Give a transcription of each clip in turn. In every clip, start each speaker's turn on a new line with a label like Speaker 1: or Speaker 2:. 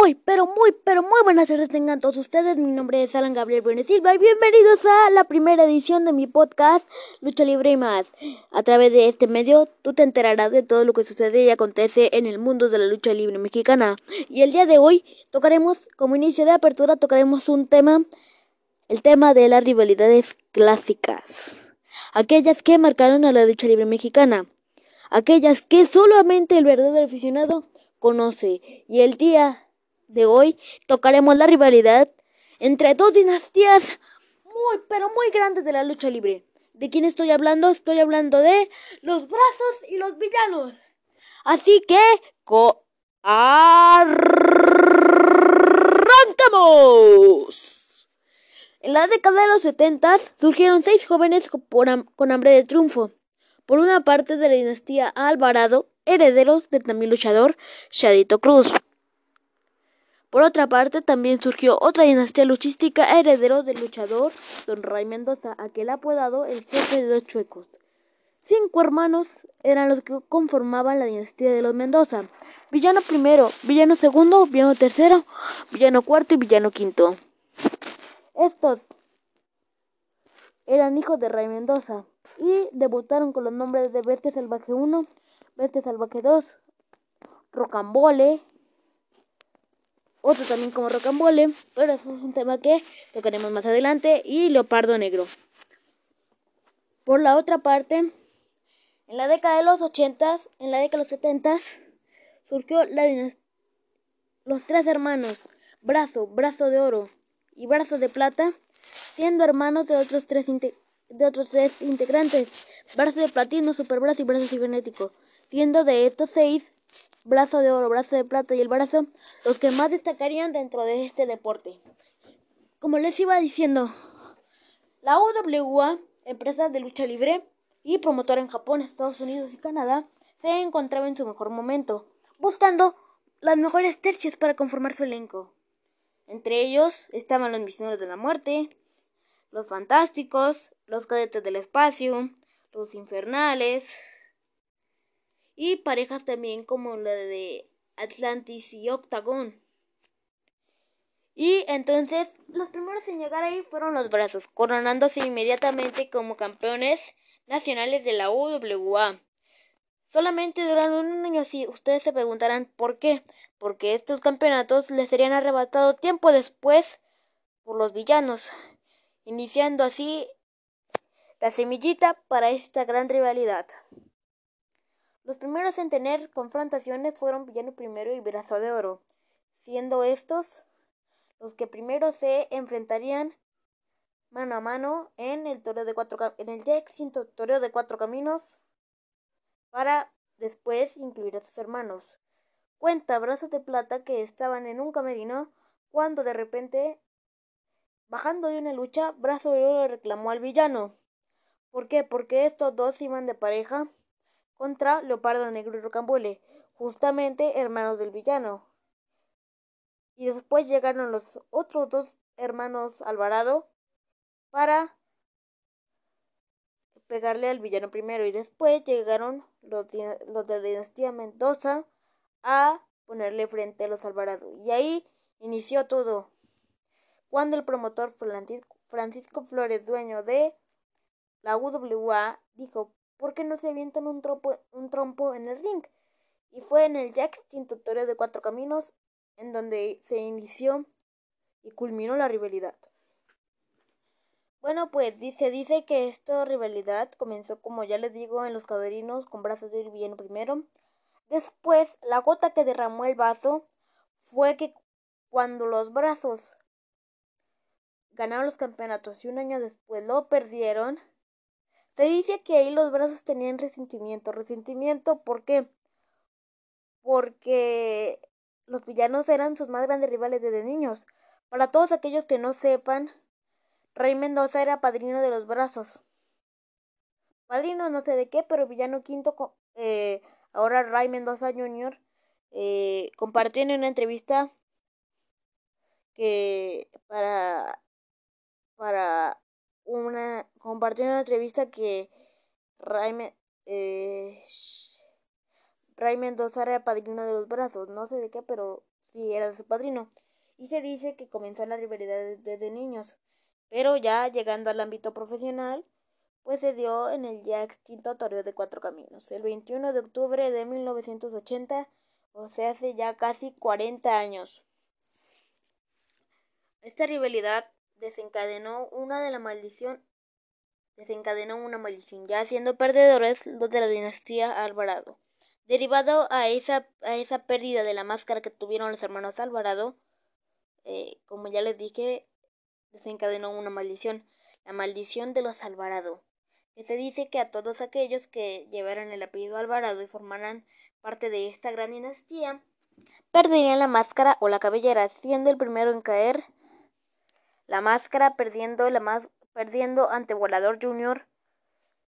Speaker 1: Muy, pero muy, pero muy buenas tardes tengan todos ustedes. Mi nombre es Alan Gabriel Brune Silva y bienvenidos a la primera edición de mi podcast Lucha Libre y más. A través de este medio tú te enterarás de todo lo que sucede y acontece en el mundo de la lucha libre mexicana. Y el día de hoy tocaremos, como inicio de apertura, tocaremos un tema, el tema de las rivalidades clásicas. Aquellas que marcaron a la lucha libre mexicana. Aquellas que solamente el verdadero aficionado conoce. Y el día de hoy tocaremos la rivalidad entre dos dinastías muy, pero muy grandes de la lucha libre. ¿De quién estoy hablando? Estoy hablando de los brazos y los villanos. Así que, arrancamos. En la década de los 70 surgieron seis jóvenes con hambre de triunfo. Por una parte de la dinastía Alvarado, herederos del también luchador Shadito Cruz. Por otra parte, también surgió otra dinastía luchística herederos del luchador Don Ray Mendoza, aquel apodado el jefe de los chuecos. Cinco hermanos eran los que conformaban la dinastía de los Mendoza. Villano primero, villano segundo, villano tercero, villano cuarto y villano quinto. Estos eran hijos de Ray Mendoza y debutaron con los nombres de Bestia Salvaje 1, Bestia Salvaje 2, Rocambole, otro también como Rocambole, pero eso es un tema que tocaremos más adelante, y Leopardo Negro. Por la otra parte, en la década de los 80, en la década de los 70, surgió la los tres hermanos, Brazo, Brazo de Oro y Brazo de Plata, siendo hermanos de otros tres, de otros tres integrantes, Brazo de Platino, Superbrazo y Brazo Cibernético siendo de estos seis, brazo de oro, brazo de plata y el brazo, los que más destacarían dentro de este deporte. Como les iba diciendo, la UWA, empresa de lucha libre y promotora en Japón, Estados Unidos y Canadá, se encontraba en su mejor momento, buscando las mejores tercias para conformar su elenco. Entre ellos estaban los misioneros de la muerte, los fantásticos, los cadetes del espacio, los infernales, y parejas también como la de Atlantis y Octagon. Y entonces los primeros en llegar ahí fueron los brazos, coronándose inmediatamente como campeones nacionales de la UWA. Solamente duraron un año así. Ustedes se preguntarán por qué. Porque estos campeonatos les serían arrebatados tiempo después por los villanos, iniciando así la semillita para esta gran rivalidad. Los primeros en tener confrontaciones fueron Villano Primero y Brazo de Oro, siendo estos los que primero se enfrentarían mano a mano en el toreo de cuatro en el ya de cuatro caminos para después incluir a sus hermanos. Cuenta Brazos de Plata que estaban en un camerino cuando de repente, bajando de una lucha, Brazo de Oro reclamó al villano. ¿Por qué? Porque estos dos iban de pareja contra Leopardo Negro y Rocambole, justamente hermanos del villano. Y después llegaron los otros dos hermanos Alvarado para pegarle al villano primero y después llegaron los, los de la dinastía Mendoza a ponerle frente a los Alvarado. Y ahí inició todo. Cuando el promotor Francisco Flores, dueño de la UWA, dijo, ¿por qué no se avientan un, trompo en el ring? Y fue en el Jack Tintotorio de Cuatro Caminos en donde se inició y culminó la rivalidad. Bueno, pues dice, dice que esta rivalidad comenzó, como ya les digo, en los caberinos con brazos de villano primero. Después, la gota que derramó el vaso fue que cuando los brazos ganaron los campeonatos y un año después lo perdieron, se dice que ahí los brazos tenían resentimiento. Resentimiento, ¿por qué? Porque los villanos eran sus más grandes rivales desde niños. Para todos aquellos que no sepan, Rey Mendoza era padrino de los brazos. Padrino no sé de qué, pero villano quinto, eh, ahora Rey Mendoza Jr., eh, compartió en una entrevista que para, para una compartió una entrevista que Ray, eh, Ray Mendoza era padrino de los brazos, no sé de qué, pero sí era de su padrino. Y se dice que comenzó la rivalidad desde niños, pero ya llegando al ámbito profesional, pues se dio en el ya extinto Toreo de Cuatro Caminos, el 21 de octubre de 1980, o sea, hace ya casi 40 años. Esta rivalidad desencadenó una de la maldición desencadenó una maldición, ya siendo perdedores los de la dinastía Alvarado. Derivado a esa, a esa pérdida de la máscara que tuvieron los hermanos Alvarado, eh, como ya les dije, desencadenó una maldición, la maldición de los Alvarado, que se dice que a todos aquellos que llevaran el apellido Alvarado y formaran parte de esta gran dinastía, perderían la máscara o la cabellera, siendo el primero en caer la máscara, perdiendo, la perdiendo ante Volador Jr.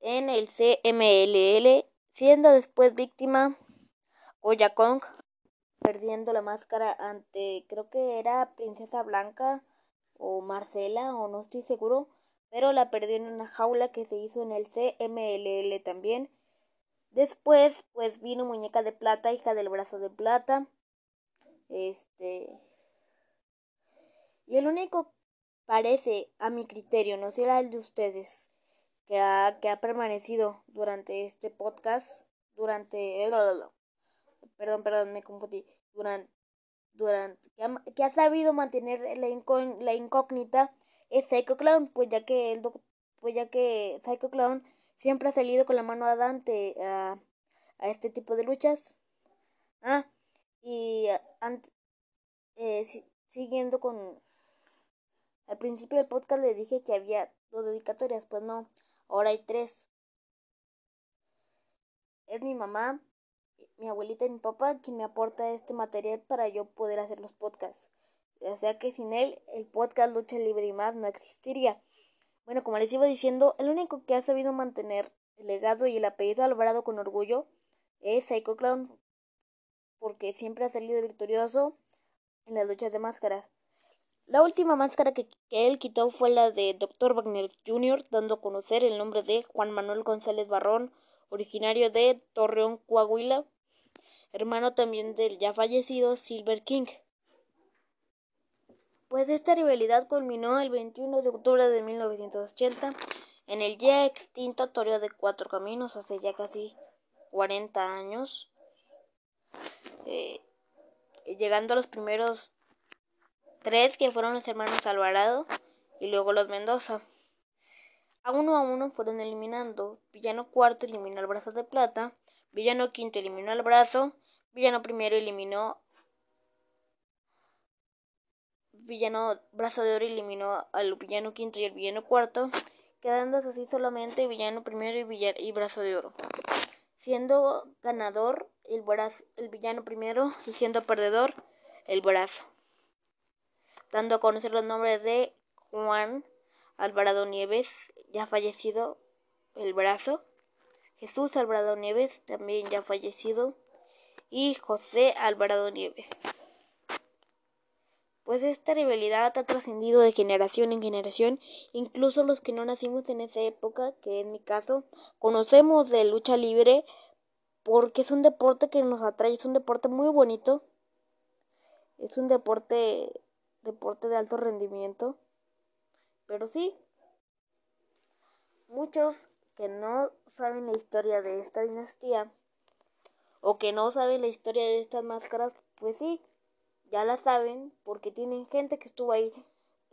Speaker 1: en el CMLL, siendo después víctima Goya Kong, perdiendo la máscara ante, creo que era Princesa Blanca o Marcela, o no estoy seguro, pero la perdió en una jaula que se hizo en el CMLL también. Después, pues vino Muñeca de Plata, hija del brazo de plata. Este. Y el único parece, a mi criterio, no será el de ustedes, que ha, que ha permanecido durante este podcast, durante... Perdón, perdón, me confundí. Durante... durante que, ha, sabido mantener la, la incógnita es Psycho Clown, pues ya que el pues ya que Psycho Clown siempre ha salido con la mano a Dante a, a este tipo de luchas. Ah, y eh, siguiendo con al principio del podcast le dije que había dos dedicatorias, pues no, ahora hay tres. Es mi mamá, mi abuelita y mi papá quien me aporta este material para yo poder hacer los podcasts. O sea que sin él el podcast Lucha Libre y más no existiría. Bueno, como les iba diciendo, el único que ha sabido mantener el legado y el apellido Alvarado con orgullo es Psycho Clown, porque siempre ha salido victorioso en las luchas de máscaras. La última máscara que, él quitó fue la de Dr. Wagner Jr., dando a conocer el nombre de Juan Manuel González Barrón, originario de Torreón, Coahuila, hermano también del ya fallecido Silver King. Pues esta rivalidad culminó el 21 de octubre de 1980 en el ya extinto Toreo de Cuatro Caminos, hace ya casi 40 años, eh, llegando a los primeros tres que fueron los hermanos Alvarado y luego los Mendoza. A uno a uno fueron eliminando. Villano cuarto eliminó al brazo de plata. Villano quinto eliminó al brazo. Villano primero eliminó. Villano brazo de oro eliminó al villano quinto y al villano cuarto. Quedándose así solamente villano primero y, y brazo de oro. Siendo ganador el, brazo, el villano primero y siendo perdedor el brazo dando a conocer los nombres de Juan Alvarado Nieves, ya fallecido, el brazo, Jesús Alvarado Nieves, también ya fallecido, y José Alvarado Nieves. Pues esta rivalidad ha trascendido de generación en generación, incluso los que no nacimos en esa época, que en mi caso, conocemos de lucha libre porque es un deporte que nos atrae, es un deporte muy bonito, es un deporte deporte de alto rendimiento. Pero sí, muchos que no saben la historia de esta dinastía o que no saben la historia de estas máscaras, pues sí, ya la saben porque tienen gente que estuvo ahí,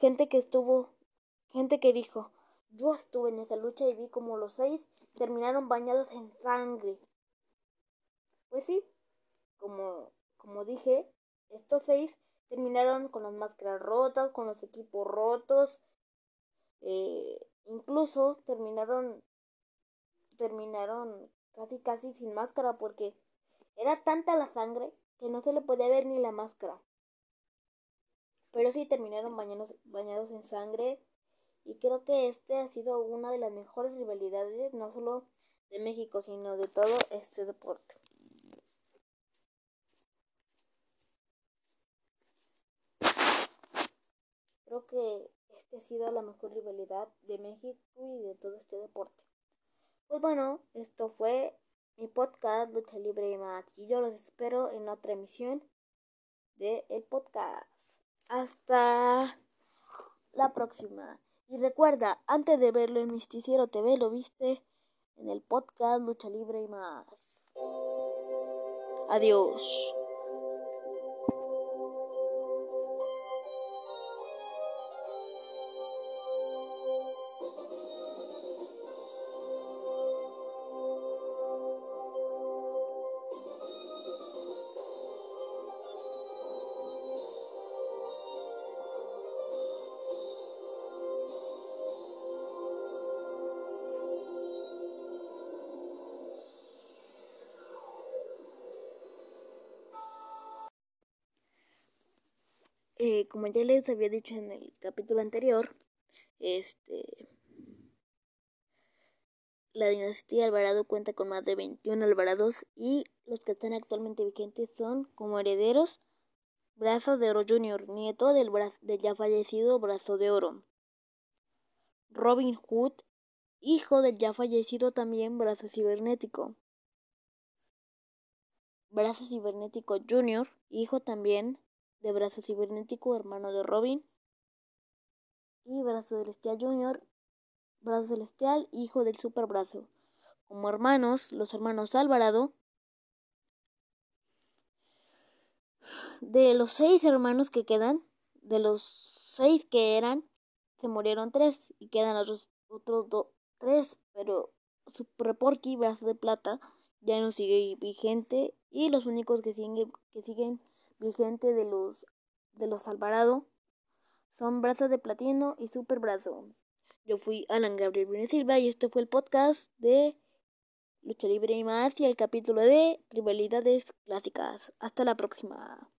Speaker 1: gente que estuvo, gente que dijo, yo estuve en esa lucha y vi como los seis terminaron bañados en sangre. Pues sí, como, como dije, estos seis terminaron con las máscaras rotas, con los equipos rotos, eh, incluso terminaron, terminaron casi casi sin máscara porque era tanta la sangre que no se le podía ver ni la máscara. Pero sí terminaron bañados, bañados en sangre y creo que este ha sido una de las mejores rivalidades, no solo de México, sino de todo este deporte. Creo que este ha sido la mejor rivalidad de México y de todo este deporte. Pues bueno, esto fue mi podcast Lucha Libre y más. Y yo los espero en otra emisión del podcast. Hasta la próxima. Y recuerda, antes de verlo en Misticiero TV, lo viste en el podcast Lucha Libre y más. Adiós. Como ya les había dicho en el capítulo anterior, este la dinastía Alvarado cuenta con más de 21 Alvarados y los que están actualmente vigentes son como herederos Brazo de Oro Jr., nieto del, del ya fallecido Brazo de Oro. Robin Hood, hijo del ya fallecido también Brazo Cibernético. Brazo Cibernético Jr., hijo también de Brazo Cibernético, hermano de Robin, y Brazo Celestial Jr., Brazo Celestial, hijo del Super Brazo. Como hermanos, los hermanos Alvarado, de los seis hermanos que quedan, de los seis que eran, se murieron tres y quedan otros, otros dos, tres, pero Super Porky, Brazo de Plata, ya no sigue vigente y los únicos que siguen, que siguen vigente de los de los Alvarado son Brazos de Platino y Super Brazo. Yo fui Alan Gabriel Brune Silva y este fue el podcast de Lucha Libre y más y el capítulo de Rivalidades Clásicas. Hasta la próxima.